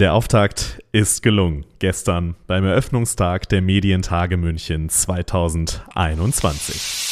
Der Auftakt ist gelungen. Gestern beim Eröffnungstag der Medientage München 2021.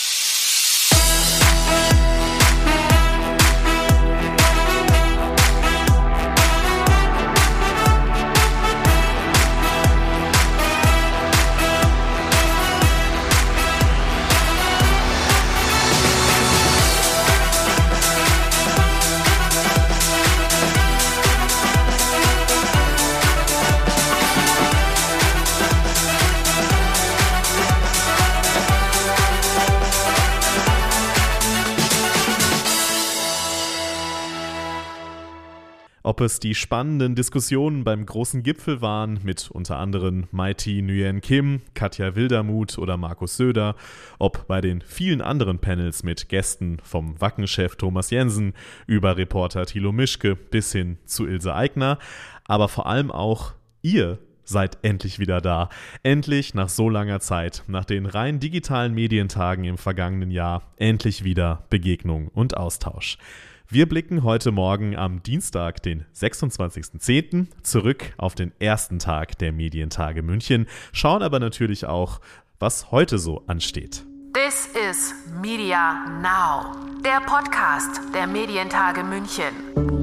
Ob es die spannenden Diskussionen beim großen Gipfel waren mit unter anderem Mighty Nguyen Kim, Katja Wildermuth oder Markus Söder, ob bei den vielen anderen Panels mit Gästen vom Wackenchef Thomas Jensen über Reporter Thilo Mischke bis hin zu Ilse Aigner, aber vor allem auch ihr seid endlich wieder da. Endlich nach so langer Zeit, nach den rein digitalen Medientagen im vergangenen Jahr, endlich wieder Begegnung und Austausch. Wir blicken heute Morgen am Dienstag, den 26.10., zurück auf den ersten Tag der Medientage München, schauen aber natürlich auch, was heute so ansteht. This is Media Now, der Podcast der Medientage München.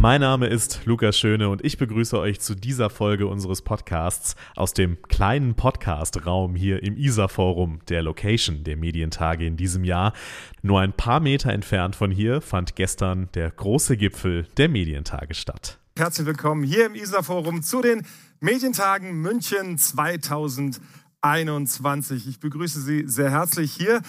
Mein Name ist Lukas Schöne und ich begrüße euch zu dieser Folge unseres Podcasts aus dem kleinen Podcast-Raum hier im ISA-Forum, der Location der Medientage in diesem Jahr. Nur ein paar Meter entfernt von hier fand gestern der große Gipfel der Medientage statt. Herzlich willkommen hier im ISA-Forum zu den Medientagen München 2021. Ich begrüße Sie sehr herzlich hier,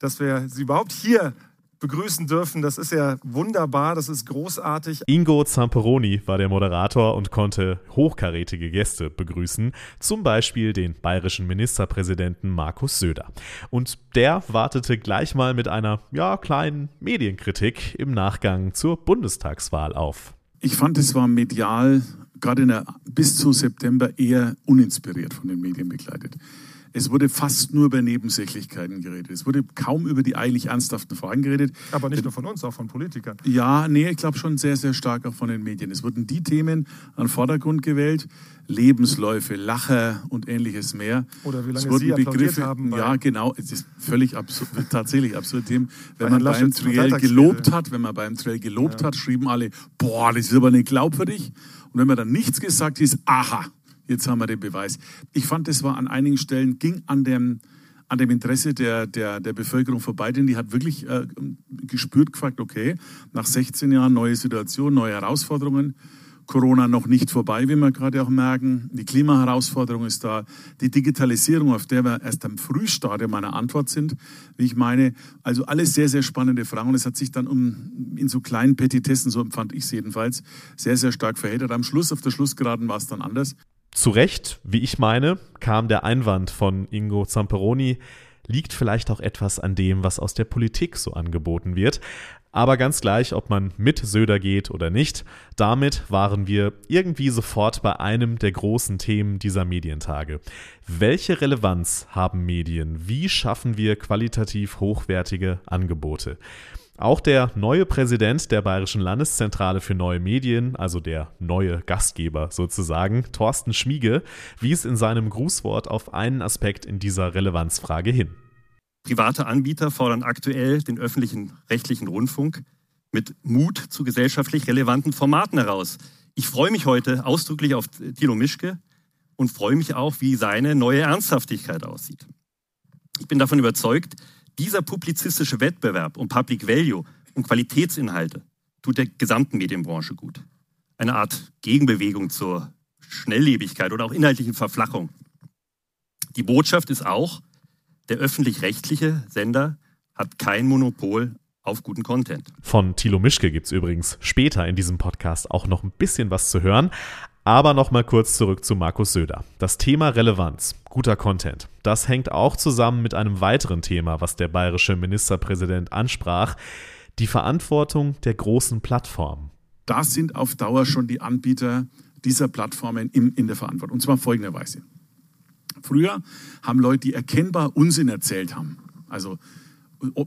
dass wir Sie überhaupt hier begrüßen dürfen. Das ist ja wunderbar, das ist großartig. Ingo Zamperoni war der Moderator und konnte hochkarätige Gäste begrüßen, zum Beispiel den bayerischen Ministerpräsidenten Markus Söder. Und der wartete gleich mal mit einer, ja, kleinen Medienkritik im Nachgang zur Bundestagswahl auf. Ich fand, es war medial, gerade in der, bis zu September, eher uninspiriert von den Medien begleitet. Es wurde fast nur über Nebensächlichkeiten geredet. Es wurde kaum über die eigentlich ernsthaften Fragen geredet. Aber nicht nur von uns, auch von Politikern. Ja, nee, ich glaube schon sehr, sehr stark auch von den Medien. Es wurden die Themen an Vordergrund gewählt, Lebensläufe, Lacher und ähnliches mehr. Oder wie lange es wurden Sie Begriffe, haben. Ja, genau. Es ist völlig absurd, tatsächlich absurd. Themen. Wenn man beim Trail gelobt hat, wenn man beim Trail gelobt ja. hat, schrieben alle, boah, das ist aber nicht glaubwürdig. Und wenn man dann nichts gesagt ist, aha, Jetzt haben wir den Beweis. Ich fand, es war an einigen Stellen, ging an dem, an dem Interesse der, der, der Bevölkerung vorbei, denn die hat wirklich äh, gespürt, gefragt, okay, nach 16 Jahren neue Situation, neue Herausforderungen, Corona noch nicht vorbei, wie wir gerade auch merken. Die Klimaherausforderung ist da. Die Digitalisierung, auf der wir erst am Frühstadium meiner Antwort sind, wie ich meine. Also alles sehr, sehr spannende Fragen. Und es hat sich dann um, in so kleinen Petitessen, so empfand ich es jedenfalls, sehr, sehr stark verheddert. Am Schluss, auf der Schlussgeraden war es dann anders. Zu Recht, wie ich meine, kam der Einwand von Ingo Zamperoni, liegt vielleicht auch etwas an dem, was aus der Politik so angeboten wird. Aber ganz gleich, ob man mit Söder geht oder nicht, damit waren wir irgendwie sofort bei einem der großen Themen dieser Medientage. Welche Relevanz haben Medien? Wie schaffen wir qualitativ hochwertige Angebote? Auch der neue Präsident der Bayerischen Landeszentrale für neue Medien, also der neue Gastgeber sozusagen, Thorsten Schmiege, wies in seinem Grußwort auf einen Aspekt in dieser Relevanzfrage hin. Private Anbieter fordern aktuell den öffentlichen rechtlichen Rundfunk mit Mut zu gesellschaftlich relevanten Formaten heraus. Ich freue mich heute ausdrücklich auf Thilo Mischke und freue mich auch, wie seine neue Ernsthaftigkeit aussieht. Ich bin davon überzeugt, dieser publizistische Wettbewerb um Public Value und Qualitätsinhalte tut der gesamten Medienbranche gut. Eine Art Gegenbewegung zur Schnelllebigkeit oder auch inhaltlichen Verflachung. Die Botschaft ist auch, der öffentlich-rechtliche Sender hat kein Monopol auf guten Content. Von Thilo Mischke gibt es übrigens später in diesem Podcast auch noch ein bisschen was zu hören. Aber nochmal kurz zurück zu Markus Söder. Das Thema Relevanz, guter Content, das hängt auch zusammen mit einem weiteren Thema, was der bayerische Ministerpräsident ansprach, die Verantwortung der großen Plattformen. Da sind auf Dauer schon die Anbieter dieser Plattformen in, in der Verantwortung. Und zwar folgenderweise. Früher haben Leute, die erkennbar Unsinn erzählt haben, also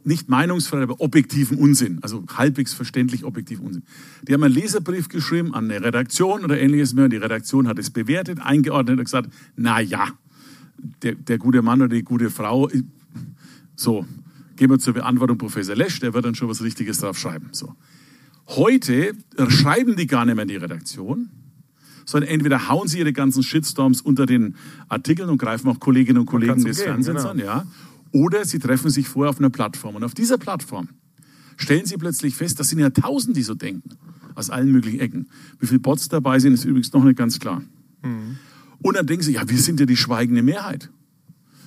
nicht meinungsfrei, aber objektiven Unsinn, also halbwegs verständlich objektiven Unsinn. Die haben einen Leserbrief geschrieben an eine Redaktion oder ähnliches mehr und die Redaktion hat es bewertet, eingeordnet und gesagt, na ja, der, der gute Mann oder die gute Frau, so, gehen wir zur Beantwortung Professor Lesch, der wird dann schon was Richtiges drauf schreiben. So. Heute schreiben die gar nicht mehr in die Redaktion, sondern entweder hauen sie ihre ganzen Shitstorms unter den Artikeln und greifen auch Kolleginnen und Kollegen des Fernsehens genau. an, ja. Oder sie treffen sich vorher auf einer Plattform. Und auf dieser Plattform stellen sie plötzlich fest, das sind ja tausend, die so denken. Aus allen möglichen Ecken. Wie viele Bots dabei sind, ist übrigens noch nicht ganz klar. Mhm. Und dann denken sie, ja, wir sind ja die schweigende Mehrheit.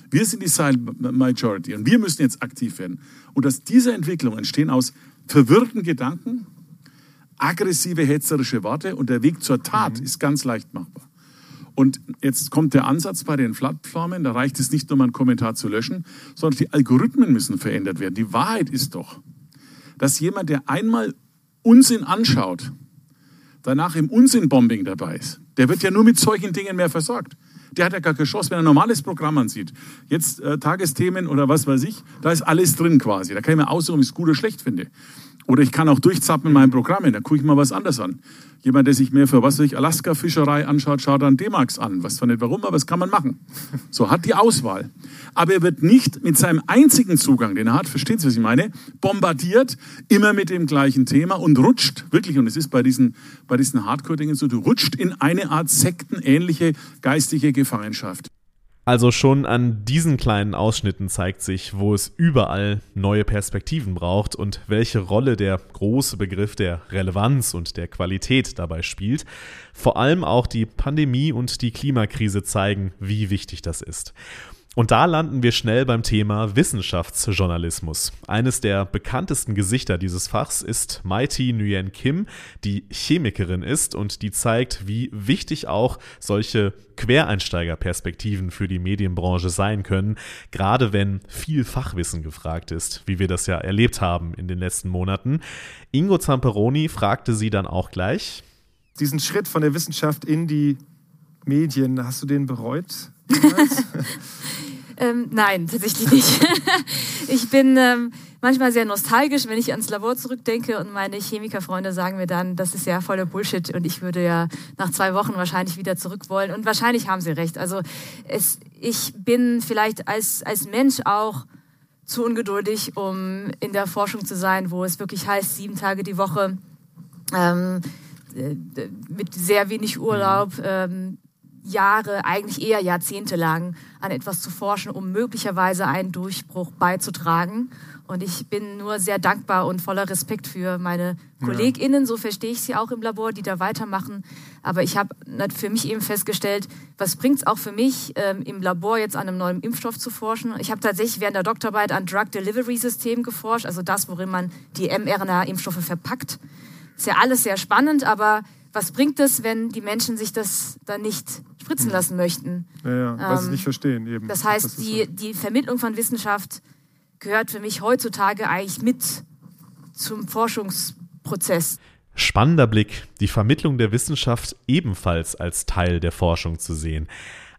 Wir sind die Silent Majority und wir müssen jetzt aktiv werden. Und aus dieser Entwicklung entstehen aus verwirrten Gedanken aggressive, hetzerische Worte und der Weg zur Tat mhm. ist ganz leicht machbar. Und jetzt kommt der Ansatz bei den Plattformen, da reicht es nicht nur mal einen Kommentar zu löschen, sondern die Algorithmen müssen verändert werden. Die Wahrheit ist doch, dass jemand, der einmal Unsinn anschaut, danach im Unsinnbombing dabei ist. Der wird ja nur mit solchen Dingen mehr versorgt. Der hat ja gar keine Chance, wenn er ein normales Programm ansieht. Jetzt äh, Tagesthemen oder was weiß ich, da ist alles drin quasi. Da kann ich mir aussuchen, ob ich es gut oder schlecht finde. Oder ich kann auch durchzappen in meinen Programmen, da gucke ich mal was anderes an. Jemand, der sich mehr für was weiß ich, Alaska-Fischerei anschaut, schaut dann D-Max an. Was zwar nicht warum, aber das kann man machen. So, hat die Auswahl. Aber er wird nicht mit seinem einzigen Zugang, den er hat, versteht Sie, was ich meine, bombardiert, immer mit dem gleichen Thema und rutscht, wirklich, und es ist bei diesen, bei diesen Hardcore-Dingen so, du rutscht in eine Art sektenähnliche geistige Gefangenschaft. Also schon an diesen kleinen Ausschnitten zeigt sich, wo es überall neue Perspektiven braucht und welche Rolle der große Begriff der Relevanz und der Qualität dabei spielt. Vor allem auch die Pandemie und die Klimakrise zeigen, wie wichtig das ist. Und da landen wir schnell beim Thema Wissenschaftsjournalismus. Eines der bekanntesten Gesichter dieses Fachs ist Mighty Nguyen Kim, die Chemikerin ist und die zeigt, wie wichtig auch solche Quereinsteigerperspektiven für die Medienbranche sein können, gerade wenn viel Fachwissen gefragt ist, wie wir das ja erlebt haben in den letzten Monaten. Ingo Zamperoni fragte sie dann auch gleich. Diesen Schritt von der Wissenschaft in die Medien, hast du den bereut? ähm, nein, tatsächlich nicht. ich bin ähm, manchmal sehr nostalgisch, wenn ich ans Labor zurückdenke und meine Chemikerfreunde sagen mir dann, das ist ja voller Bullshit und ich würde ja nach zwei Wochen wahrscheinlich wieder zurück wollen. Und wahrscheinlich haben sie recht. Also es, ich bin vielleicht als, als Mensch auch zu ungeduldig, um in der Forschung zu sein, wo es wirklich heißt, sieben Tage die Woche. Ähm, äh, mit sehr wenig Urlaub, ähm, Jahre, eigentlich eher Jahrzehnte lang an etwas zu forschen, um möglicherweise einen Durchbruch beizutragen. Und ich bin nur sehr dankbar und voller Respekt für meine KollegInnen, so verstehe ich sie auch im Labor, die da weitermachen. Aber ich habe für mich eben festgestellt, was bringt es auch für mich, ähm, im Labor jetzt an einem neuen Impfstoff zu forschen. Ich habe tatsächlich während der Doktorarbeit an Drug Delivery System geforscht, also das, worin man die mRNA-Impfstoffe verpackt. Ist ja alles sehr spannend, aber was bringt es, wenn die Menschen sich das dann nicht spritzen hm. lassen möchten? Ja, ja was ähm, sie nicht verstehen eben. Das heißt, das die, so. die Vermittlung von Wissenschaft gehört für mich heutzutage eigentlich mit zum Forschungsprozess. Spannender Blick, die Vermittlung der Wissenschaft ebenfalls als Teil der Forschung zu sehen.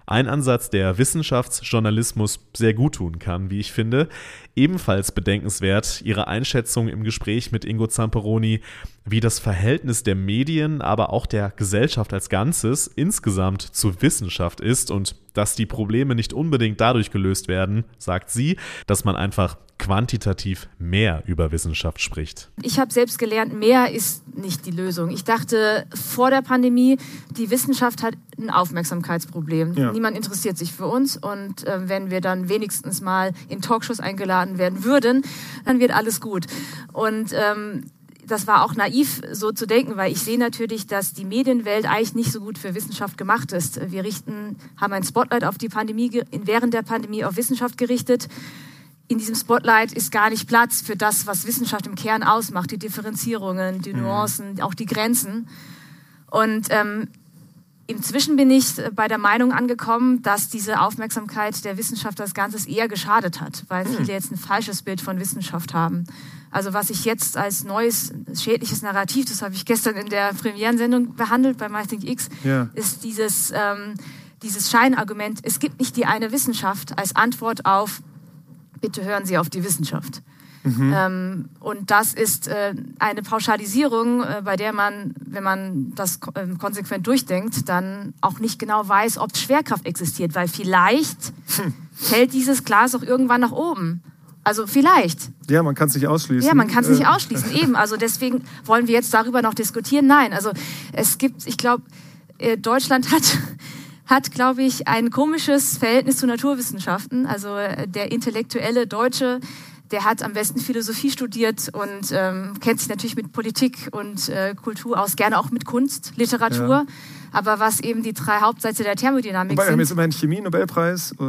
Ein Ansatz, der Wissenschaftsjournalismus sehr gut tun kann, wie ich finde. Ebenfalls bedenkenswert Ihre Einschätzung im Gespräch mit Ingo Zamperoni, wie das Verhältnis der Medien, aber auch der Gesellschaft als Ganzes insgesamt zu Wissenschaft ist und dass die Probleme nicht unbedingt dadurch gelöst werden, sagt sie, dass man einfach quantitativ mehr über Wissenschaft spricht. Ich habe selbst gelernt, mehr ist nicht die Lösung. Ich dachte vor der Pandemie, die Wissenschaft hat ein Aufmerksamkeitsproblem. Ja. Niemand interessiert sich für uns und äh, wenn wir dann wenigstens mal in Talkshows eingeladen werden würden, dann wird alles gut. Und ähm, das war auch naiv, so zu denken, weil ich sehe natürlich, dass die Medienwelt eigentlich nicht so gut für Wissenschaft gemacht ist. Wir richten, haben ein Spotlight auf die Pandemie, während der Pandemie auf Wissenschaft gerichtet in diesem Spotlight ist gar nicht Platz für das, was Wissenschaft im Kern ausmacht, die Differenzierungen, die mhm. Nuancen, auch die Grenzen. Und ähm, inzwischen bin ich bei der Meinung angekommen, dass diese Aufmerksamkeit der Wissenschaft das Ganze eher geschadet hat, weil mhm. viele jetzt ein falsches Bild von Wissenschaft haben. Also was ich jetzt als neues schädliches Narrativ, das habe ich gestern in der Premierensendung behandelt bei MyThinkX, ja. ist dieses... Ähm, dieses Scheinargument, es gibt nicht die eine Wissenschaft als Antwort auf, bitte hören Sie auf die Wissenschaft. Mhm. Ähm, und das ist äh, eine Pauschalisierung, äh, bei der man, wenn man das äh, konsequent durchdenkt, dann auch nicht genau weiß, ob Schwerkraft existiert, weil vielleicht hm. fällt dieses Glas auch irgendwann nach oben. Also vielleicht. Ja, man kann es nicht ausschließen. Ja, man kann es nicht äh. ausschließen, eben. Also deswegen wollen wir jetzt darüber noch diskutieren. Nein, also es gibt, ich glaube, äh, Deutschland hat hat, glaube ich, ein komisches Verhältnis zu Naturwissenschaften. Also äh, der intellektuelle Deutsche der hat am besten Philosophie studiert und ähm, kennt sich natürlich mit Politik und äh, Kultur aus, gerne auch mit Kunst, Literatur. Ja. Aber was eben die drei Hauptsätze der Thermodynamik Wobei, sind. Wir haben jetzt immerhin Chemie-Nobelpreis äh,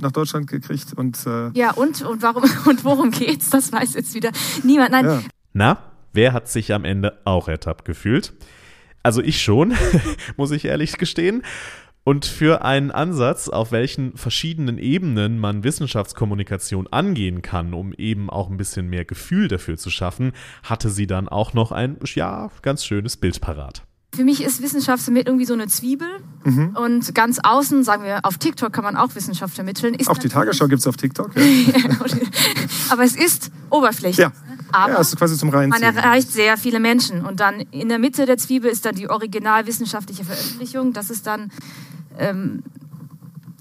nach Deutschland gekriegt. Und, äh ja, und, und, warum, und worum geht's? Das weiß jetzt wieder niemand. Nein. Ja. Na, wer hat sich am Ende auch ertappt gefühlt? Also ich schon, muss ich ehrlich gestehen. Und für einen Ansatz, auf welchen verschiedenen Ebenen man Wissenschaftskommunikation angehen kann, um eben auch ein bisschen mehr Gefühl dafür zu schaffen, hatte sie dann auch noch ein, ja, ganz schönes Bild parat. Für mich ist Wissenschaft mit irgendwie so eine Zwiebel. Mhm. Und ganz außen, sagen wir, auf TikTok kann man auch Wissenschaft vermitteln. Ist auch die Tagesschau gibt es auf TikTok. Ja. Aber es ist oberflächlich. Ja. Aber ja, ist quasi zum. Man erreicht sehr viele Menschen. Und dann in der Mitte der Zwiebel ist dann die originalwissenschaftliche Veröffentlichung. Das ist dann ähm,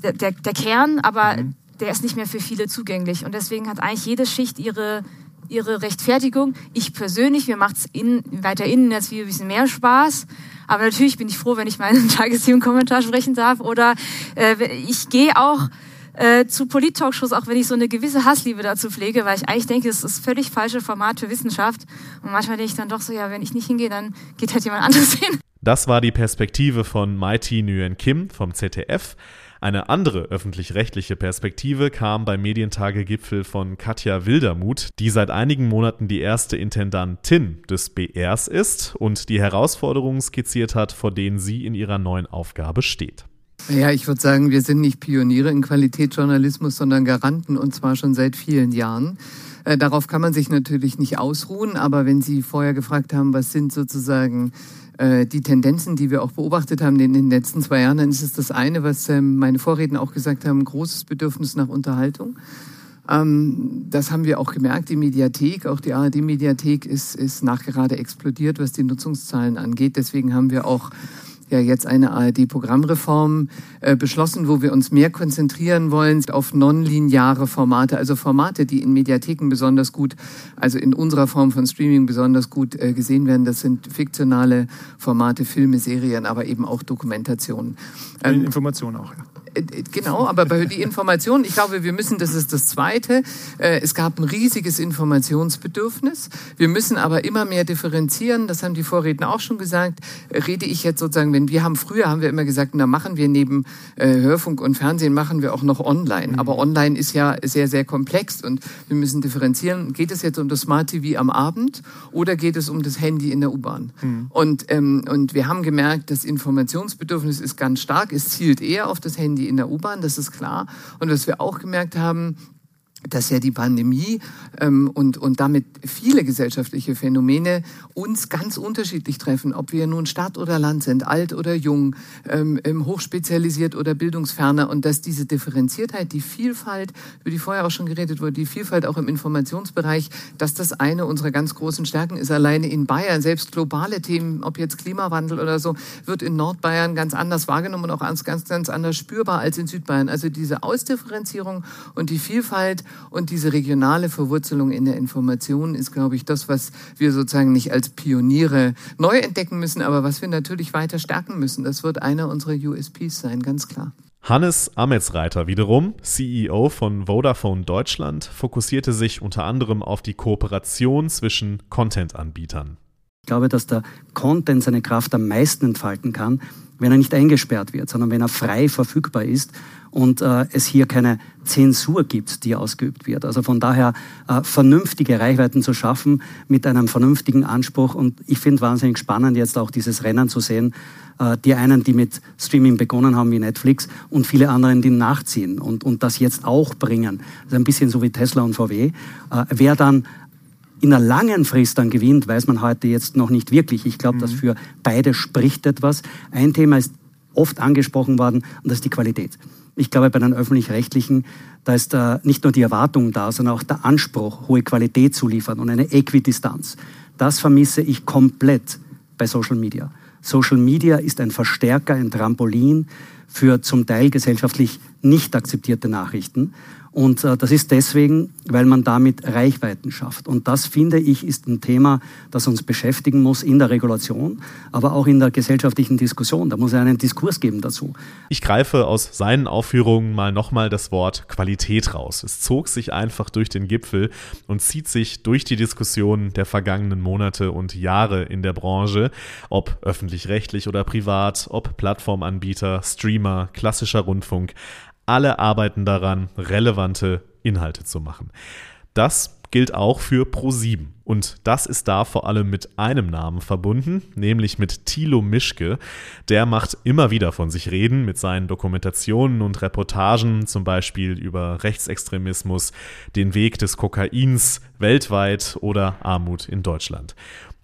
der, der, der, Kern, aber mhm. der ist nicht mehr für viele zugänglich. Und deswegen hat eigentlich jede Schicht ihre, ihre Rechtfertigung. Ich persönlich, mir macht es in, weiter innen jetzt wie ein bisschen mehr Spaß. Aber natürlich bin ich froh, wenn ich meinen Tagesthemen-Kommentar sprechen darf. Oder äh, ich gehe auch äh, zu Polit-Talkshows, auch wenn ich so eine gewisse Hassliebe dazu pflege, weil ich eigentlich denke, es ist völlig falsche Format für Wissenschaft. Und manchmal denke ich dann doch so, ja, wenn ich nicht hingehe, dann geht halt jemand anderes hin. Das war die Perspektive von Mighty Nguyen Kim vom ZDF. Eine andere öffentlich-rechtliche Perspektive kam beim Medientage-Gipfel von Katja Wildermuth, die seit einigen Monaten die erste Intendantin des BRs ist und die Herausforderungen skizziert hat, vor denen sie in ihrer neuen Aufgabe steht. Ja, ich würde sagen, wir sind nicht Pioniere in Qualitätsjournalismus, sondern Garanten und zwar schon seit vielen Jahren. Äh, darauf kann man sich natürlich nicht ausruhen, aber wenn Sie vorher gefragt haben, was sind sozusagen äh, die Tendenzen, die wir auch beobachtet haben in den letzten zwei Jahren, dann ist es das eine, was ähm, meine Vorredner auch gesagt haben, großes Bedürfnis nach Unterhaltung. Ähm, das haben wir auch gemerkt. Die Mediathek, auch die ARD-Mediathek ist, ist nachgerade explodiert, was die Nutzungszahlen angeht. Deswegen haben wir auch ja jetzt eine ARD-Programmreform äh, beschlossen, wo wir uns mehr konzentrieren wollen auf nonlineare Formate, also Formate, die in Mediatheken besonders gut, also in unserer Form von Streaming besonders gut äh, gesehen werden. Das sind fiktionale Formate, Filme, Serien, aber eben auch Dokumentationen. Ähm, Informationen auch, ja. Äh, genau, aber bei die Information, ich glaube, wir müssen, das ist das Zweite, äh, es gab ein riesiges Informationsbedürfnis. Wir müssen aber immer mehr differenzieren, das haben die Vorredner auch schon gesagt. Rede ich jetzt sozusagen, wenn wir haben, früher haben wir immer gesagt, da machen wir neben äh, Hörfunk und Fernsehen, machen wir auch noch online. Mhm. Aber online ist ja sehr, sehr komplex und wir müssen differenzieren. Geht es jetzt um das Smart TV am Abend oder geht es um das Handy in der U-Bahn? Mhm. Und, ähm, und wir haben gemerkt, das Informationsbedürfnis ist ganz stark, es zielt eher auf das Handy in der U-Bahn, das ist klar. Und was wir auch gemerkt haben, dass ja die Pandemie ähm, und, und damit viele gesellschaftliche Phänomene uns ganz unterschiedlich treffen, ob wir nun Stadt oder Land sind, alt oder jung, ähm, ähm, hochspezialisiert oder bildungsferner und dass diese Differenziertheit, die Vielfalt, über die vorher auch schon geredet wurde, die Vielfalt auch im Informationsbereich, dass das eine unserer ganz großen Stärken ist. Alleine in Bayern, selbst globale Themen, ob jetzt Klimawandel oder so, wird in Nordbayern ganz anders wahrgenommen und auch ganz, ganz, ganz anders spürbar als in Südbayern. Also diese Ausdifferenzierung und die Vielfalt und diese regionale Verwurzelung in der Information ist, glaube ich, das, was wir sozusagen nicht als Pioniere neu entdecken müssen, aber was wir natürlich weiter stärken müssen. Das wird einer unserer USPs sein, ganz klar. Hannes Ametsreiter wiederum, CEO von Vodafone Deutschland, fokussierte sich unter anderem auf die Kooperation zwischen Content-Anbietern. Ich glaube, dass der Content seine Kraft am meisten entfalten kann, wenn er nicht eingesperrt wird, sondern wenn er frei verfügbar ist und äh, es hier keine Zensur gibt, die ausgeübt wird. Also von daher äh, vernünftige Reichweiten zu schaffen mit einem vernünftigen Anspruch. Und ich finde wahnsinnig spannend, jetzt auch dieses Rennen zu sehen. Äh, die einen, die mit Streaming begonnen haben wie Netflix und viele anderen, die nachziehen und, und das jetzt auch bringen. Also ein bisschen so wie Tesla und VW. Äh, wer dann in einer langen Frist dann gewinnt, weiß man heute jetzt noch nicht wirklich. Ich glaube, mhm. dass für beide spricht etwas. Ein Thema ist oft angesprochen worden, und das ist die Qualität. Ich glaube, bei den öffentlich-rechtlichen, da ist äh, nicht nur die Erwartung da, sondern auch der Anspruch, hohe Qualität zu liefern und eine Äquidistanz. Das vermisse ich komplett bei Social Media. Social Media ist ein Verstärker, ein Trampolin für zum Teil gesellschaftlich nicht akzeptierte Nachrichten. Und äh, das ist deswegen, weil man damit Reichweiten schafft. Und das, finde ich, ist ein Thema, das uns beschäftigen muss in der Regulation, aber auch in der gesellschaftlichen Diskussion. Da muss es einen Diskurs geben dazu. Ich greife aus seinen Aufführungen mal nochmal das Wort Qualität raus. Es zog sich einfach durch den Gipfel und zieht sich durch die Diskussionen der vergangenen Monate und Jahre in der Branche, ob öffentlich-rechtlich oder privat, ob Plattformanbieter, Streamer, klassischer Rundfunk. Alle arbeiten daran, relevante Inhalte zu machen. Das gilt auch für Pro7. Und das ist da vor allem mit einem Namen verbunden, nämlich mit Thilo Mischke. Der macht immer wieder von sich reden mit seinen Dokumentationen und Reportagen, zum Beispiel über Rechtsextremismus, den Weg des Kokains weltweit oder Armut in Deutschland.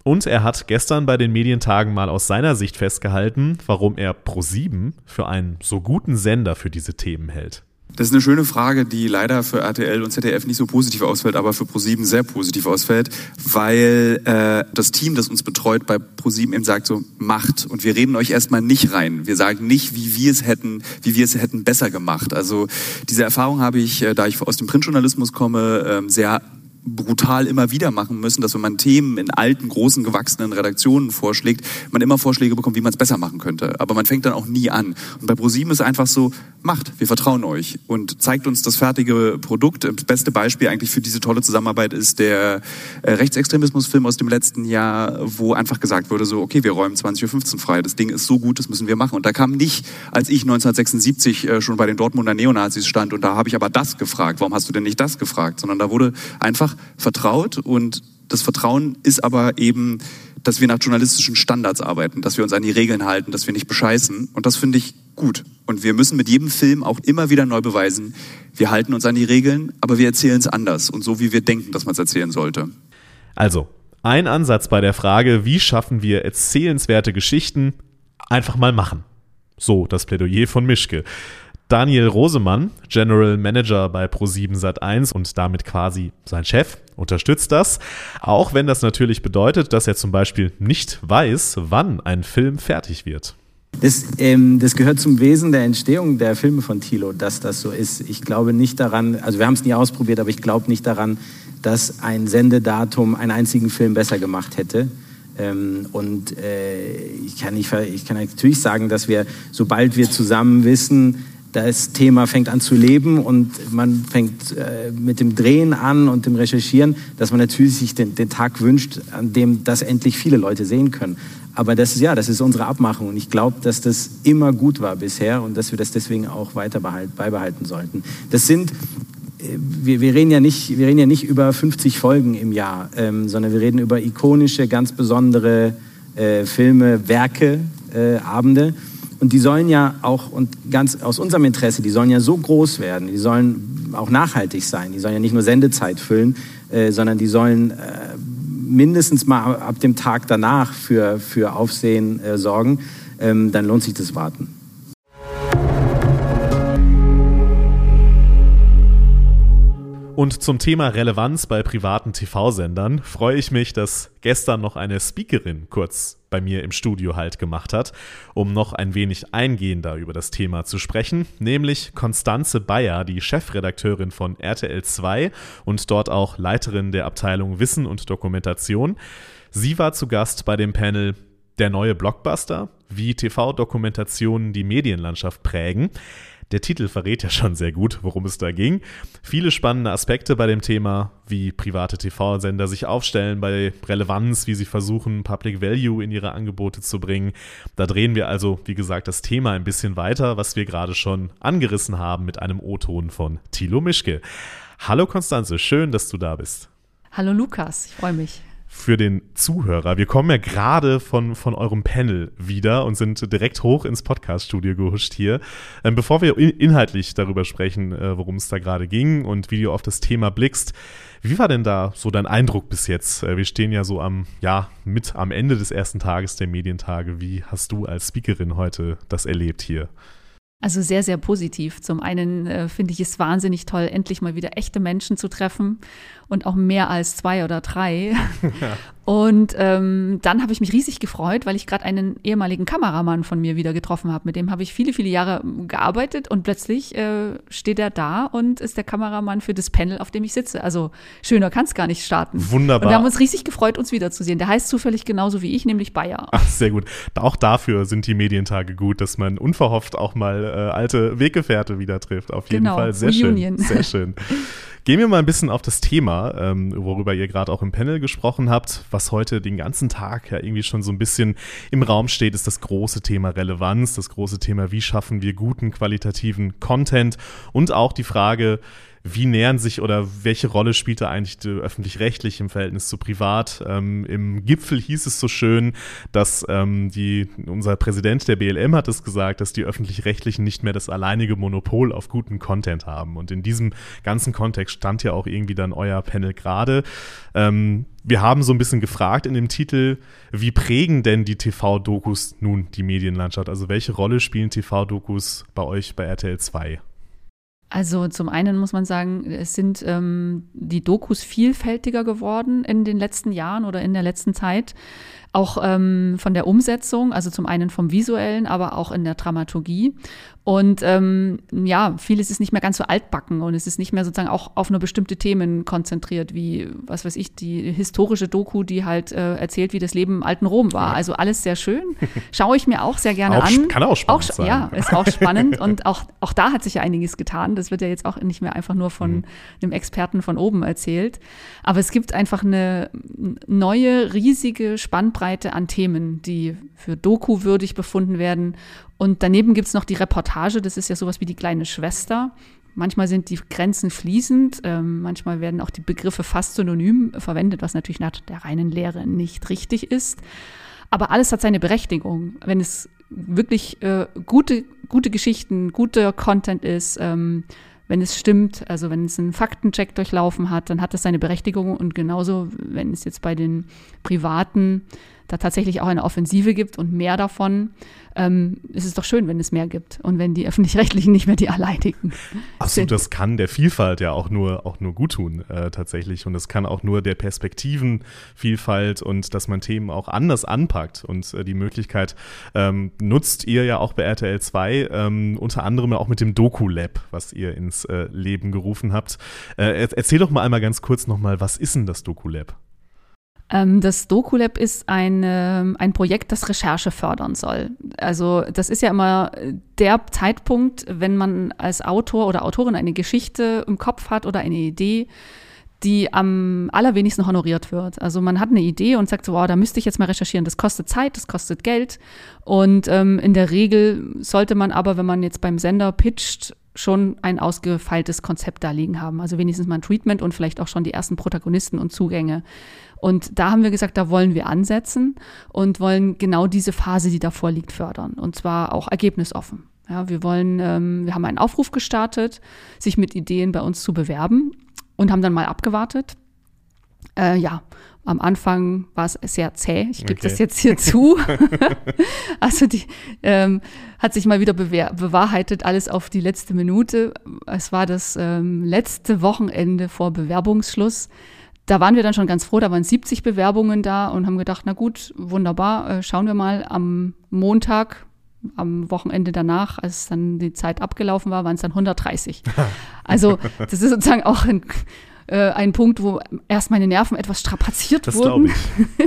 Und er hat gestern bei den Medientagen mal aus seiner Sicht festgehalten, warum er Pro7 für einen so guten Sender für diese Themen hält. Das ist eine schöne Frage, die leider für RTL und ZDF nicht so positiv ausfällt, aber für ProSieben sehr positiv ausfällt, weil äh, das Team, das uns betreut bei ProSieben eben sagt so macht und wir reden euch erstmal nicht rein. Wir sagen nicht, wie wir es hätten, wie wir es hätten besser gemacht. Also diese Erfahrung habe ich, äh, da ich aus dem Printjournalismus komme, äh, sehr brutal immer wieder machen müssen, dass wenn man Themen in alten, großen, gewachsenen Redaktionen vorschlägt, man immer Vorschläge bekommt, wie man es besser machen könnte. Aber man fängt dann auch nie an. Und bei ProSieben ist einfach so, macht, wir vertrauen euch und zeigt uns das fertige Produkt. Das beste Beispiel eigentlich für diese tolle Zusammenarbeit ist der äh, Rechtsextremismusfilm aus dem letzten Jahr, wo einfach gesagt wurde, so, okay, wir räumen 20.15 Uhr frei. Das Ding ist so gut, das müssen wir machen. Und da kam nicht, als ich 1976 äh, schon bei den Dortmunder Neonazis stand und da habe ich aber das gefragt, warum hast du denn nicht das gefragt? Sondern da wurde einfach einfach vertraut und das Vertrauen ist aber eben, dass wir nach journalistischen Standards arbeiten, dass wir uns an die Regeln halten, dass wir nicht bescheißen. Und das finde ich gut. Und wir müssen mit jedem Film auch immer wieder neu beweisen, wir halten uns an die Regeln, aber wir erzählen es anders und so, wie wir denken, dass man es erzählen sollte. Also, ein Ansatz bei der Frage, wie schaffen wir erzählenswerte Geschichten, einfach mal machen. So das Plädoyer von Mischke. Daniel Rosemann, General Manager bei Pro7 Sat1 und damit quasi sein Chef, unterstützt das. Auch wenn das natürlich bedeutet, dass er zum Beispiel nicht weiß, wann ein Film fertig wird. Das, ähm, das, gehört zum Wesen der Entstehung der Filme von Thilo, dass das so ist. Ich glaube nicht daran, also wir haben es nie ausprobiert, aber ich glaube nicht daran, dass ein Sendedatum einen einzigen Film besser gemacht hätte. Ähm, und äh, ich, kann nicht, ich kann natürlich sagen, dass wir, sobald wir zusammen wissen, das Thema fängt an zu leben und man fängt äh, mit dem Drehen an und dem Recherchieren, dass man natürlich sich den, den, Tag wünscht, an dem das endlich viele Leute sehen können. Aber das ist ja, das ist unsere Abmachung und ich glaube, dass das immer gut war bisher und dass wir das deswegen auch weiter beibehalten sollten. Das sind äh, wir, wir, reden ja nicht, wir reden ja nicht über 50 Folgen im Jahr, ähm, sondern wir reden über ikonische, ganz besondere äh, Filme, Werke, äh, Abende. Und die sollen ja auch, und ganz aus unserem Interesse, die sollen ja so groß werden, die sollen auch nachhaltig sein, die sollen ja nicht nur Sendezeit füllen, äh, sondern die sollen äh, mindestens mal ab dem Tag danach für, für Aufsehen äh, sorgen. Ähm, dann lohnt sich das Warten. Und zum Thema Relevanz bei privaten TV-Sendern freue ich mich, dass gestern noch eine Speakerin kurz bei mir im Studio halt gemacht hat, um noch ein wenig eingehender über das Thema zu sprechen, nämlich Konstanze Bayer, die Chefredakteurin von RTL 2 und dort auch Leiterin der Abteilung Wissen und Dokumentation. Sie war zu Gast bei dem Panel Der neue Blockbuster, wie TV-Dokumentationen die Medienlandschaft prägen. Der Titel verrät ja schon sehr gut, worum es da ging. Viele spannende Aspekte bei dem Thema, wie private TV-Sender sich aufstellen, bei Relevanz, wie sie versuchen, Public Value in ihre Angebote zu bringen. Da drehen wir also, wie gesagt, das Thema ein bisschen weiter, was wir gerade schon angerissen haben mit einem O-Ton von Thilo Mischke. Hallo Konstanze, schön, dass du da bist. Hallo Lukas, ich freue mich. Für den Zuhörer. Wir kommen ja gerade von, von eurem Panel wieder und sind direkt hoch ins Podcast-Studio gehuscht hier. Ähm, bevor wir inhaltlich darüber sprechen, äh, worum es da gerade ging und wie du auf das Thema blickst, wie war denn da so dein Eindruck bis jetzt? Äh, wir stehen ja so am, ja, mit am Ende des ersten Tages der Medientage. Wie hast du als Speakerin heute das erlebt hier? Also sehr, sehr positiv. Zum einen äh, finde ich es wahnsinnig toll, endlich mal wieder echte Menschen zu treffen und auch mehr als zwei oder drei. Ja. Und ähm, dann habe ich mich riesig gefreut, weil ich gerade einen ehemaligen Kameramann von mir wieder getroffen habe. Mit dem habe ich viele, viele Jahre gearbeitet und plötzlich äh, steht er da und ist der Kameramann für das Panel, auf dem ich sitze. Also schöner kann es gar nicht starten. Wunderbar. Und wir haben uns riesig gefreut, uns wiederzusehen. Der heißt zufällig genauso wie ich, nämlich Bayer. Ach, sehr gut. Auch dafür sind die Medientage gut, dass man unverhofft auch mal äh, alte Weggefährte wieder trifft. Auf jeden genau. Fall. Sehr Reunion. schön. Sehr schön. Gehen wir mal ein bisschen auf das Thema, ähm, worüber ihr gerade auch im Panel gesprochen habt. Was heute den ganzen Tag ja irgendwie schon so ein bisschen im Raum steht, ist das große Thema Relevanz, das große Thema, wie schaffen wir guten qualitativen Content und auch die Frage, wie nähern sich oder welche Rolle spielt da eigentlich öffentlich-rechtlich im Verhältnis zu privat? Ähm, Im Gipfel hieß es so schön, dass ähm, die, unser Präsident der BLM hat es gesagt, dass die öffentlich-rechtlichen nicht mehr das alleinige Monopol auf guten Content haben. Und in diesem ganzen Kontext stand ja auch irgendwie dann euer Panel gerade. Ähm, wir haben so ein bisschen gefragt in dem Titel, wie prägen denn die TV-Dokus nun die Medienlandschaft? Also welche Rolle spielen TV-Dokus bei euch bei RTL 2? Also zum einen muss man sagen, es sind ähm, die Dokus vielfältiger geworden in den letzten Jahren oder in der letzten Zeit. Auch ähm, von der Umsetzung, also zum einen vom visuellen, aber auch in der Dramaturgie. Und ähm, ja, vieles ist nicht mehr ganz so altbacken und es ist nicht mehr sozusagen auch auf nur bestimmte Themen konzentriert, wie, was weiß ich, die historische Doku, die halt äh, erzählt, wie das Leben im alten Rom war. Also alles sehr schön. Schaue ich mir auch sehr gerne auch, an. Kann auch spannend auch, sein. Ja, ist auch spannend. und auch, auch da hat sich ja einiges getan. Das wird ja jetzt auch nicht mehr einfach nur von mhm. einem Experten von oben erzählt. Aber es gibt einfach eine neue, riesige Spannbreite an Themen, die für Doku würdig befunden werden und daneben gibt es noch die Reportage, das ist ja sowas wie die kleine Schwester. Manchmal sind die Grenzen fließend, ähm, manchmal werden auch die Begriffe fast synonym verwendet, was natürlich nach der reinen Lehre nicht richtig ist. Aber alles hat seine Berechtigung. Wenn es wirklich äh, gute, gute Geschichten, guter Content ist, ähm, wenn es stimmt, also wenn es einen Faktencheck durchlaufen hat, dann hat das seine Berechtigung. Und genauso, wenn es jetzt bei den privaten da tatsächlich auch eine Offensive gibt und mehr davon, ähm, ist es doch schön, wenn es mehr gibt und wenn die öffentlich-rechtlichen nicht mehr die alleinigen Absolut, das kann der Vielfalt ja auch nur, auch nur gut tun, äh, tatsächlich. Und es kann auch nur der Perspektivenvielfalt und dass man Themen auch anders anpackt. Und äh, die Möglichkeit ähm, nutzt ihr ja auch bei RTL 2, ähm, unter anderem auch mit dem Doku-Lab, was ihr ins äh, Leben gerufen habt. Äh, erzähl doch mal einmal ganz kurz nochmal, was ist denn das Doku-Lab? Ähm, das DokuLab ist ein, ein Projekt, das Recherche fördern soll. Also das ist ja immer der Zeitpunkt, wenn man als Autor oder Autorin eine Geschichte im Kopf hat oder eine Idee, die am allerwenigsten honoriert wird. Also man hat eine Idee und sagt so, wow, da müsste ich jetzt mal recherchieren. Das kostet Zeit, das kostet Geld. Und ähm, in der Regel sollte man aber, wenn man jetzt beim Sender pitcht, schon ein ausgefeiltes Konzept da liegen haben. Also wenigstens mal ein Treatment und vielleicht auch schon die ersten Protagonisten und Zugänge. Und da haben wir gesagt, da wollen wir ansetzen und wollen genau diese Phase, die davor liegt, fördern. Und zwar auch ergebnisoffen. Ja, wir wollen, ähm, wir haben einen Aufruf gestartet, sich mit Ideen bei uns zu bewerben und haben dann mal abgewartet. Äh, ja, am Anfang war es sehr zäh. Ich gebe okay. das jetzt hier zu. also die ähm, hat sich mal wieder bewahrheitet, alles auf die letzte Minute. Es war das ähm, letzte Wochenende vor Bewerbungsschluss da waren wir dann schon ganz froh, da waren 70 Bewerbungen da und haben gedacht, na gut, wunderbar, äh, schauen wir mal am Montag, am Wochenende danach, als dann die Zeit abgelaufen war, waren es dann 130. also das ist sozusagen auch ein, äh, ein Punkt, wo erst meine Nerven etwas strapaziert das wurden,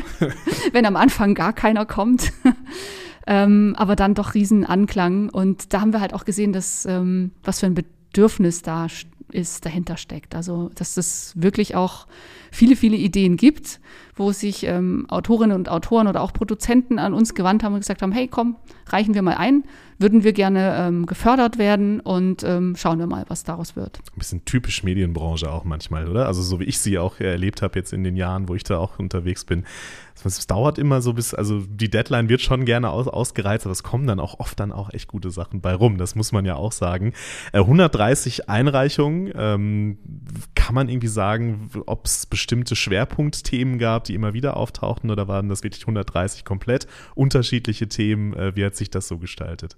wenn am Anfang gar keiner kommt. ähm, aber dann doch riesen Anklang und da haben wir halt auch gesehen, dass ähm, was für ein Bedürfnis da ist, dahinter steckt. Also, dass es wirklich auch viele, viele Ideen gibt, wo sich ähm, Autorinnen und Autoren oder auch Produzenten an uns gewandt haben und gesagt haben, hey, komm, reichen wir mal ein, würden wir gerne ähm, gefördert werden und ähm, schauen wir mal, was daraus wird. Ein bisschen typisch Medienbranche auch manchmal, oder? Also so wie ich sie auch erlebt habe jetzt in den Jahren, wo ich da auch unterwegs bin. Es dauert immer so bis, also die Deadline wird schon gerne aus, ausgereizt, aber es kommen dann auch oft dann auch echt gute Sachen bei rum. Das muss man ja auch sagen. Äh, 130 Einreichungen, ähm, kann man irgendwie sagen, ob es bestimmte Schwerpunktthemen gab, die immer wieder auftauchten oder waren das wirklich 130 komplett unterschiedliche Themen? Äh, wie hat sich das so gestaltet?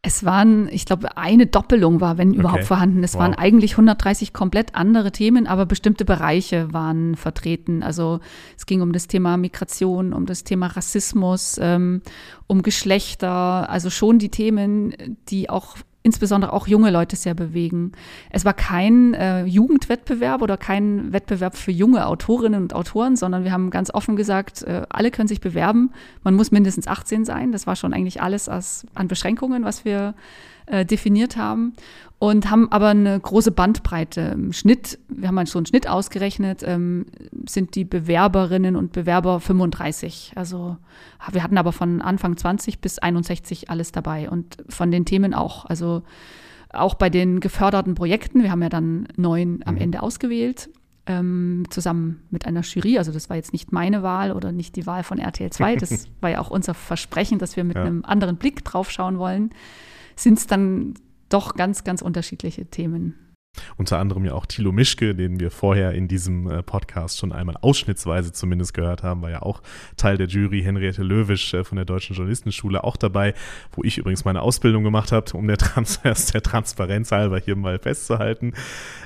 Es waren, ich glaube, eine Doppelung war, wenn überhaupt okay. vorhanden. Es wow. waren eigentlich 130 komplett andere Themen, aber bestimmte Bereiche waren vertreten. Also es ging um das Thema Migration, um das Thema Rassismus, ähm, um Geschlechter, also schon die Themen, die auch insbesondere auch junge Leute sehr bewegen. Es war kein äh, Jugendwettbewerb oder kein Wettbewerb für junge Autorinnen und Autoren, sondern wir haben ganz offen gesagt, äh, alle können sich bewerben. Man muss mindestens 18 sein. Das war schon eigentlich alles als, an Beschränkungen, was wir äh, definiert haben und haben aber eine große Bandbreite. Im Schnitt, wir haben so einen Schnitt ausgerechnet, ähm, sind die Bewerberinnen und Bewerber 35. Also wir hatten aber von Anfang 20 bis 61 alles dabei und von den Themen auch. Also auch bei den geförderten Projekten, wir haben ja dann neun am mhm. Ende ausgewählt, ähm, zusammen mit einer Jury. Also das war jetzt nicht meine Wahl oder nicht die Wahl von RTL 2. Das war ja auch unser Versprechen, dass wir mit ja. einem anderen Blick drauf schauen wollen sind es dann doch ganz, ganz unterschiedliche Themen. Unter anderem ja auch Thilo Mischke, den wir vorher in diesem äh, Podcast schon einmal ausschnittsweise zumindest gehört haben, war ja auch Teil der Jury. Henriette Löwisch äh, von der Deutschen Journalistenschule auch dabei, wo ich übrigens meine Ausbildung gemacht habe, um der, Trans der Transparenz halber hier mal festzuhalten.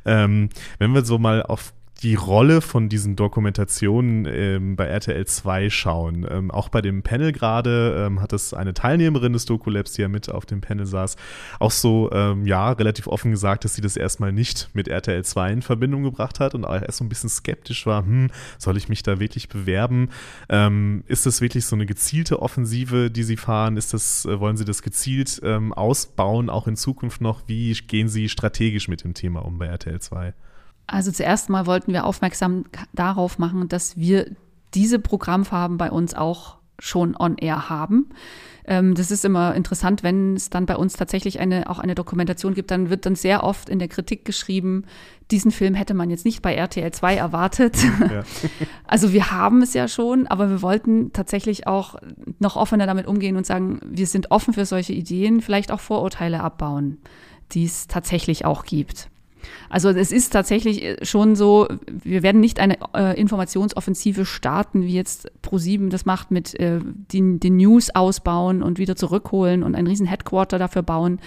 Ähm, wenn wir so mal auf die Rolle von diesen Dokumentationen ähm, bei RTL 2 schauen. Ähm, auch bei dem Panel gerade ähm, hat es eine Teilnehmerin des Dokulabs, die ja mit auf dem Panel saß, auch so, ähm, ja, relativ offen gesagt, dass sie das erstmal nicht mit RTL 2 in Verbindung gebracht hat und auch erst so ein bisschen skeptisch war, hm, soll ich mich da wirklich bewerben? Ähm, ist das wirklich so eine gezielte Offensive, die sie fahren? Ist das, äh, wollen sie das gezielt ähm, ausbauen, auch in Zukunft noch? Wie gehen sie strategisch mit dem Thema um bei RTL 2? Also zuerst mal wollten wir aufmerksam darauf machen, dass wir diese Programmfarben bei uns auch schon on air haben. Ähm, das ist immer interessant, wenn es dann bei uns tatsächlich eine, auch eine Dokumentation gibt, dann wird dann sehr oft in der Kritik geschrieben, diesen Film hätte man jetzt nicht bei RTL 2 erwartet. Ja. Also wir haben es ja schon, aber wir wollten tatsächlich auch noch offener damit umgehen und sagen, wir sind offen für solche Ideen, vielleicht auch Vorurteile abbauen, die es tatsächlich auch gibt. Also es ist tatsächlich äh, schon so, wir werden nicht eine äh, Informationsoffensive starten, wie jetzt ProSieben das macht mit äh, den, den News ausbauen und wieder zurückholen und ein riesen Headquarter dafür bauen.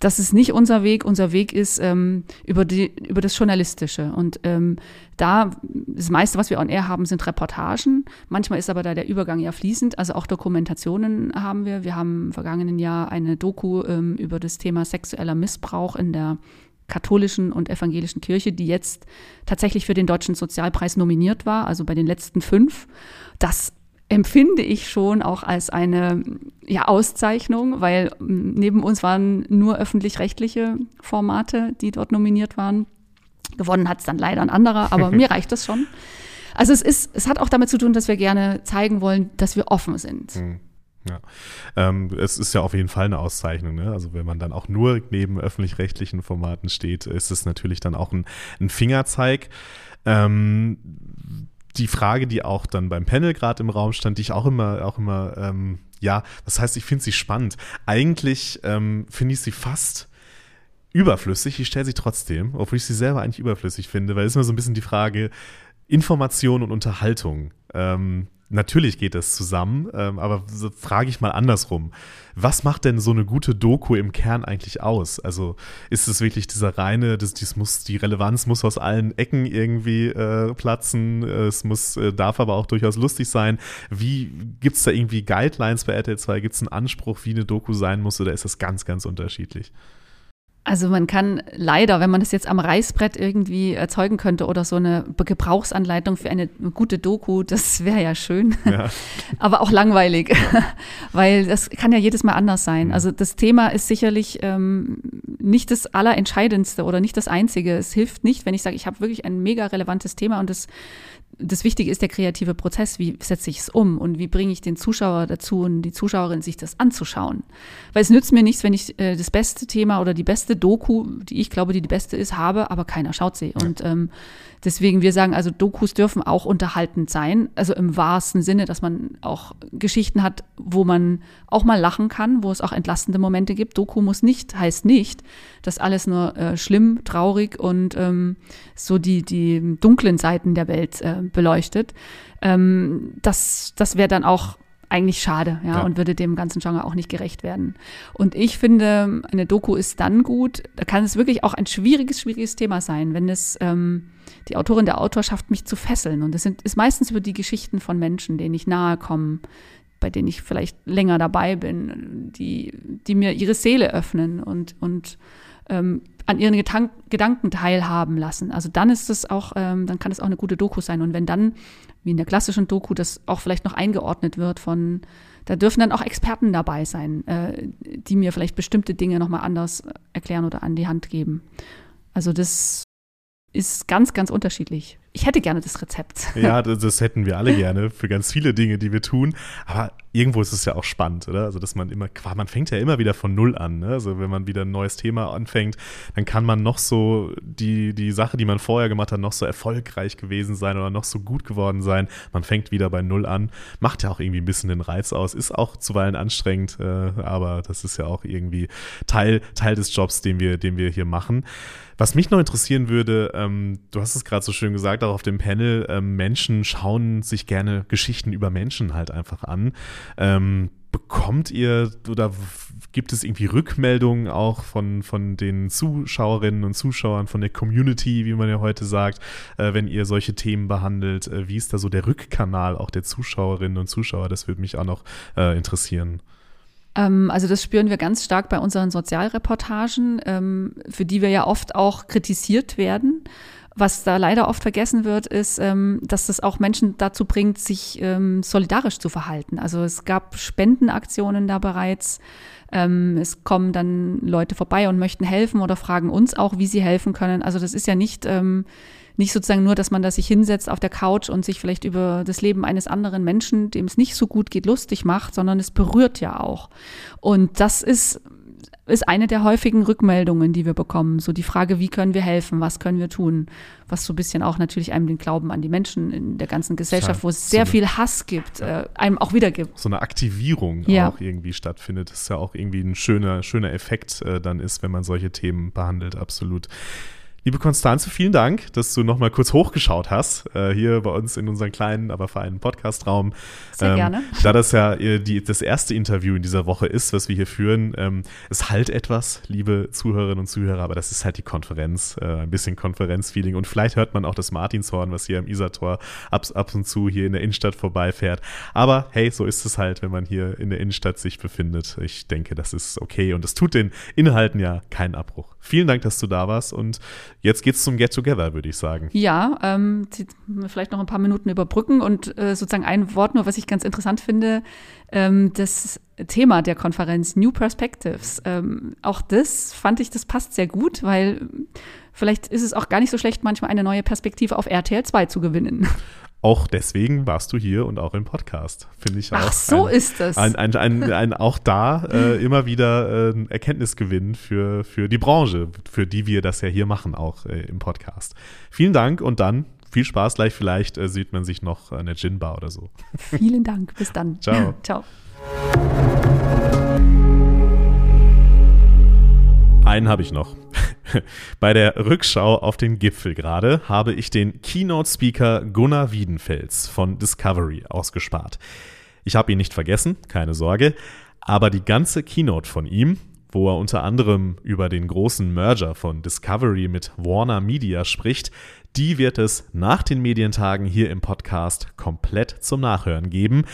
Das ist nicht unser Weg. Unser Weg ist ähm, über, die, über das Journalistische. Und ähm, da, das meiste, was wir on air haben, sind Reportagen. Manchmal ist aber da der Übergang ja fließend. Also auch Dokumentationen haben wir. Wir haben im vergangenen Jahr eine Doku ähm, über das Thema sexueller Missbrauch in der katholischen und evangelischen Kirche, die jetzt tatsächlich für den Deutschen Sozialpreis nominiert war, also bei den letzten fünf. Das empfinde ich schon auch als eine ja, Auszeichnung, weil neben uns waren nur öffentlich-rechtliche Formate, die dort nominiert waren. Gewonnen hat es dann leider ein anderer, aber mir reicht das schon. Also es ist, es hat auch damit zu tun, dass wir gerne zeigen wollen, dass wir offen sind. Mhm. Ja, ähm, es ist ja auf jeden Fall eine Auszeichnung. Ne? Also wenn man dann auch nur neben öffentlich-rechtlichen Formaten steht, ist es natürlich dann auch ein, ein Fingerzeig. Ähm, die Frage, die auch dann beim Panel gerade im Raum stand, die ich auch immer, auch immer, ähm, ja, das heißt, ich finde sie spannend. Eigentlich ähm, finde ich sie fast überflüssig. Ich stelle sie trotzdem, obwohl ich sie selber eigentlich überflüssig finde, weil es immer so ein bisschen die Frage Information und Unterhaltung. Ähm, Natürlich geht das zusammen, ähm, aber so frage ich mal andersrum. Was macht denn so eine gute Doku im Kern eigentlich aus? Also ist es wirklich dieser reine, das, das muss, die Relevanz muss aus allen Ecken irgendwie äh, platzen, es muss, äh, darf aber auch durchaus lustig sein. Wie gibt es da irgendwie Guidelines bei RTL 2? Gibt es einen Anspruch, wie eine Doku sein muss oder ist das ganz, ganz unterschiedlich? Also man kann leider, wenn man das jetzt am Reißbrett irgendwie erzeugen könnte oder so eine Gebrauchsanleitung für eine gute Doku, das wäre ja schön, ja. aber auch langweilig, weil das kann ja jedes Mal anders sein. Also das Thema ist sicherlich ähm, nicht das Allerentscheidendste oder nicht das Einzige. Es hilft nicht, wenn ich sage, ich habe wirklich ein mega relevantes Thema und das das Wichtige ist der kreative Prozess. Wie setze ich es um und wie bringe ich den Zuschauer dazu und die Zuschauerin, sich das anzuschauen? Weil es nützt mir nichts, wenn ich äh, das beste Thema oder die beste Doku, die ich glaube, die die beste ist, habe, aber keiner schaut sie. Ja. Und ähm, Deswegen, wir sagen also, Dokus dürfen auch unterhaltend sein. Also im wahrsten Sinne, dass man auch Geschichten hat, wo man auch mal lachen kann, wo es auch entlastende Momente gibt. Doku muss nicht, heißt nicht, dass alles nur äh, schlimm, traurig und ähm, so die, die dunklen Seiten der Welt äh, beleuchtet. Ähm, das das wäre dann auch eigentlich schade, ja, ja, und würde dem ganzen Genre auch nicht gerecht werden. Und ich finde, eine Doku ist dann gut, da kann es wirklich auch ein schwieriges, schwieriges Thema sein, wenn es ähm, die Autorin der Autor schafft, mich zu fesseln. Und das sind, ist meistens über die Geschichten von Menschen, denen ich nahe komme, bei denen ich vielleicht länger dabei bin, die, die mir ihre Seele öffnen und, und ähm, an ihren Gedank Gedanken teilhaben lassen. Also dann ist es auch, ähm, dann kann es auch eine gute Doku sein. Und wenn dann, wie in der klassischen Doku, das auch vielleicht noch eingeordnet wird von, da dürfen dann auch Experten dabei sein, äh, die mir vielleicht bestimmte Dinge nochmal anders erklären oder an die Hand geben. Also das ist ganz, ganz unterschiedlich. Ich hätte gerne das Rezept. Ja, das, das, hätten wir alle gerne für ganz viele Dinge, die wir tun. Aber irgendwo ist es ja auch spannend, oder? Also, dass man immer, man fängt ja immer wieder von Null an. Ne? Also, wenn man wieder ein neues Thema anfängt, dann kann man noch so die, die Sache, die man vorher gemacht hat, noch so erfolgreich gewesen sein oder noch so gut geworden sein. Man fängt wieder bei Null an. Macht ja auch irgendwie ein bisschen den Reiz aus. Ist auch zuweilen anstrengend, äh, aber das ist ja auch irgendwie Teil, Teil des Jobs, den wir, den wir hier machen. Was mich noch interessieren würde, ähm, du hast es gerade so schön gesagt, auch auf dem Panel, ähm, Menschen schauen sich gerne Geschichten über Menschen halt einfach an. Ähm, bekommt ihr oder gibt es irgendwie Rückmeldungen auch von, von den Zuschauerinnen und Zuschauern, von der Community, wie man ja heute sagt, äh, wenn ihr solche Themen behandelt? Äh, wie ist da so der Rückkanal auch der Zuschauerinnen und Zuschauer? Das würde mich auch noch äh, interessieren. Ähm, also das spüren wir ganz stark bei unseren Sozialreportagen, ähm, für die wir ja oft auch kritisiert werden. Was da leider oft vergessen wird, ist, ähm, dass das auch Menschen dazu bringt, sich solidarisch zu verhalten. Also es gab Spendenaktionen da bereits. es kommen dann Leute vorbei und möchten helfen oder fragen uns auch, wie sie helfen können. Also das ist ja nicht nicht sozusagen nur, dass man da sich hinsetzt auf der Couch und sich vielleicht über das Leben eines anderen Menschen, dem es nicht so gut geht, lustig macht, sondern es berührt ja auch. Und das ist ist eine der häufigen Rückmeldungen, die wir bekommen. So die Frage, wie können wir helfen, was können wir tun? Was so ein bisschen auch natürlich einem den Glauben an die Menschen in der ganzen Gesellschaft, wo es sehr so viel Hass gibt, ja. äh, einem auch wiedergibt. So eine Aktivierung ja. auch irgendwie stattfindet. Das ist ja auch irgendwie ein schöner, schöner Effekt äh, dann ist, wenn man solche Themen behandelt, absolut. Liebe Konstanze, vielen Dank, dass du nochmal kurz hochgeschaut hast, äh, hier bei uns in unserem kleinen, aber feinen Podcastraum. Sehr ähm, gerne. Da das ja äh, die, das erste Interview in dieser Woche ist, was wir hier führen, ähm, es halt etwas, liebe Zuhörerinnen und Zuhörer, aber das ist halt die Konferenz, äh, ein bisschen Konferenzfeeling und vielleicht hört man auch das Martinshorn, was hier im Isartor ab, ab und zu hier in der Innenstadt vorbeifährt. Aber hey, so ist es halt, wenn man hier in der Innenstadt sich befindet. Ich denke, das ist okay und es tut den Inhalten ja keinen Abbruch. Vielen Dank, dass du da warst und Jetzt geht's zum Get Together, würde ich sagen. Ja, ähm, vielleicht noch ein paar Minuten überbrücken und äh, sozusagen ein Wort nur, was ich ganz interessant finde, ähm, das Thema der Konferenz New Perspectives. Ähm, auch das fand ich, das passt sehr gut, weil vielleicht ist es auch gar nicht so schlecht, manchmal eine neue Perspektive auf RTL 2 zu gewinnen. Auch deswegen warst du hier und auch im Podcast, finde ich auch. Ach, so ein, ist das. Ein, ein, ein, ein auch da äh, immer wieder äh, Erkenntnisgewinn für, für die Branche, für die wir das ja hier machen, auch äh, im Podcast. Vielen Dank und dann viel Spaß gleich. Vielleicht äh, sieht man sich noch an der Gin-Bar oder so. Vielen Dank. Bis dann. Ciao. Ciao. Einen habe ich noch. Bei der Rückschau auf den Gipfel gerade habe ich den Keynote-Speaker Gunnar Wiedenfels von Discovery ausgespart. Ich habe ihn nicht vergessen, keine Sorge, aber die ganze Keynote von ihm, wo er unter anderem über den großen Merger von Discovery mit Warner Media spricht, die wird es nach den Medientagen hier im Podcast komplett zum Nachhören geben,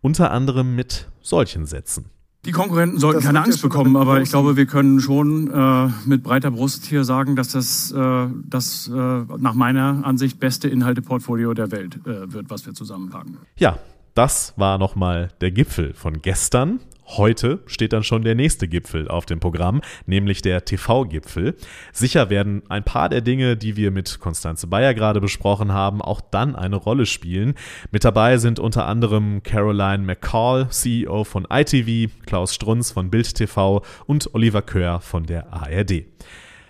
unter anderem mit solchen Sätzen. Die Konkurrenten sollten keine Angst bekommen, aber ich glaube, wir können schon äh, mit breiter Brust hier sagen, dass das äh, das äh, nach meiner Ansicht beste Inhalteportfolio der Welt äh, wird, was wir zusammenpacken. Ja, das war nochmal der Gipfel von gestern. Heute steht dann schon der nächste Gipfel auf dem Programm, nämlich der TV-Gipfel. Sicher werden ein paar der Dinge, die wir mit Konstanze Bayer gerade besprochen haben, auch dann eine Rolle spielen. Mit dabei sind unter anderem Caroline McCall, CEO von ITV, Klaus Strunz von Bild TV und Oliver Köhr von der ARD.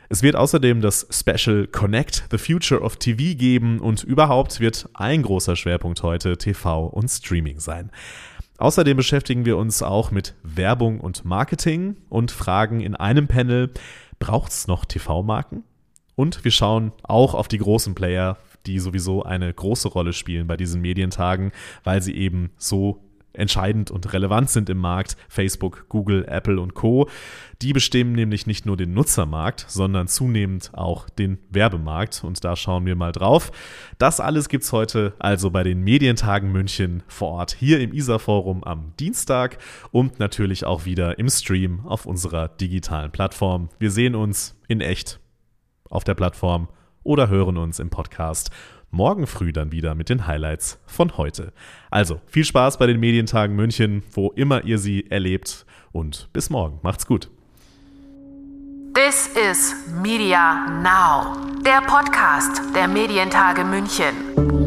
Es wird außerdem das Special Connect the Future of TV geben und überhaupt wird ein großer Schwerpunkt heute TV und Streaming sein. Außerdem beschäftigen wir uns auch mit Werbung und Marketing und fragen in einem Panel, braucht es noch TV-Marken? Und wir schauen auch auf die großen Player, die sowieso eine große Rolle spielen bei diesen Medientagen, weil sie eben so entscheidend und relevant sind im Markt, Facebook, Google, Apple und Co. Die bestimmen nämlich nicht nur den Nutzermarkt, sondern zunehmend auch den Werbemarkt. Und da schauen wir mal drauf. Das alles gibt es heute also bei den Medientagen München vor Ort hier im ISA-Forum am Dienstag und natürlich auch wieder im Stream auf unserer digitalen Plattform. Wir sehen uns in echt auf der Plattform oder hören uns im Podcast morgen früh dann wieder mit den Highlights von heute. Also viel Spaß bei den Medientagen München, wo immer ihr sie erlebt und bis morgen. Macht's gut. This is Media Now, der Podcast der Medientage München.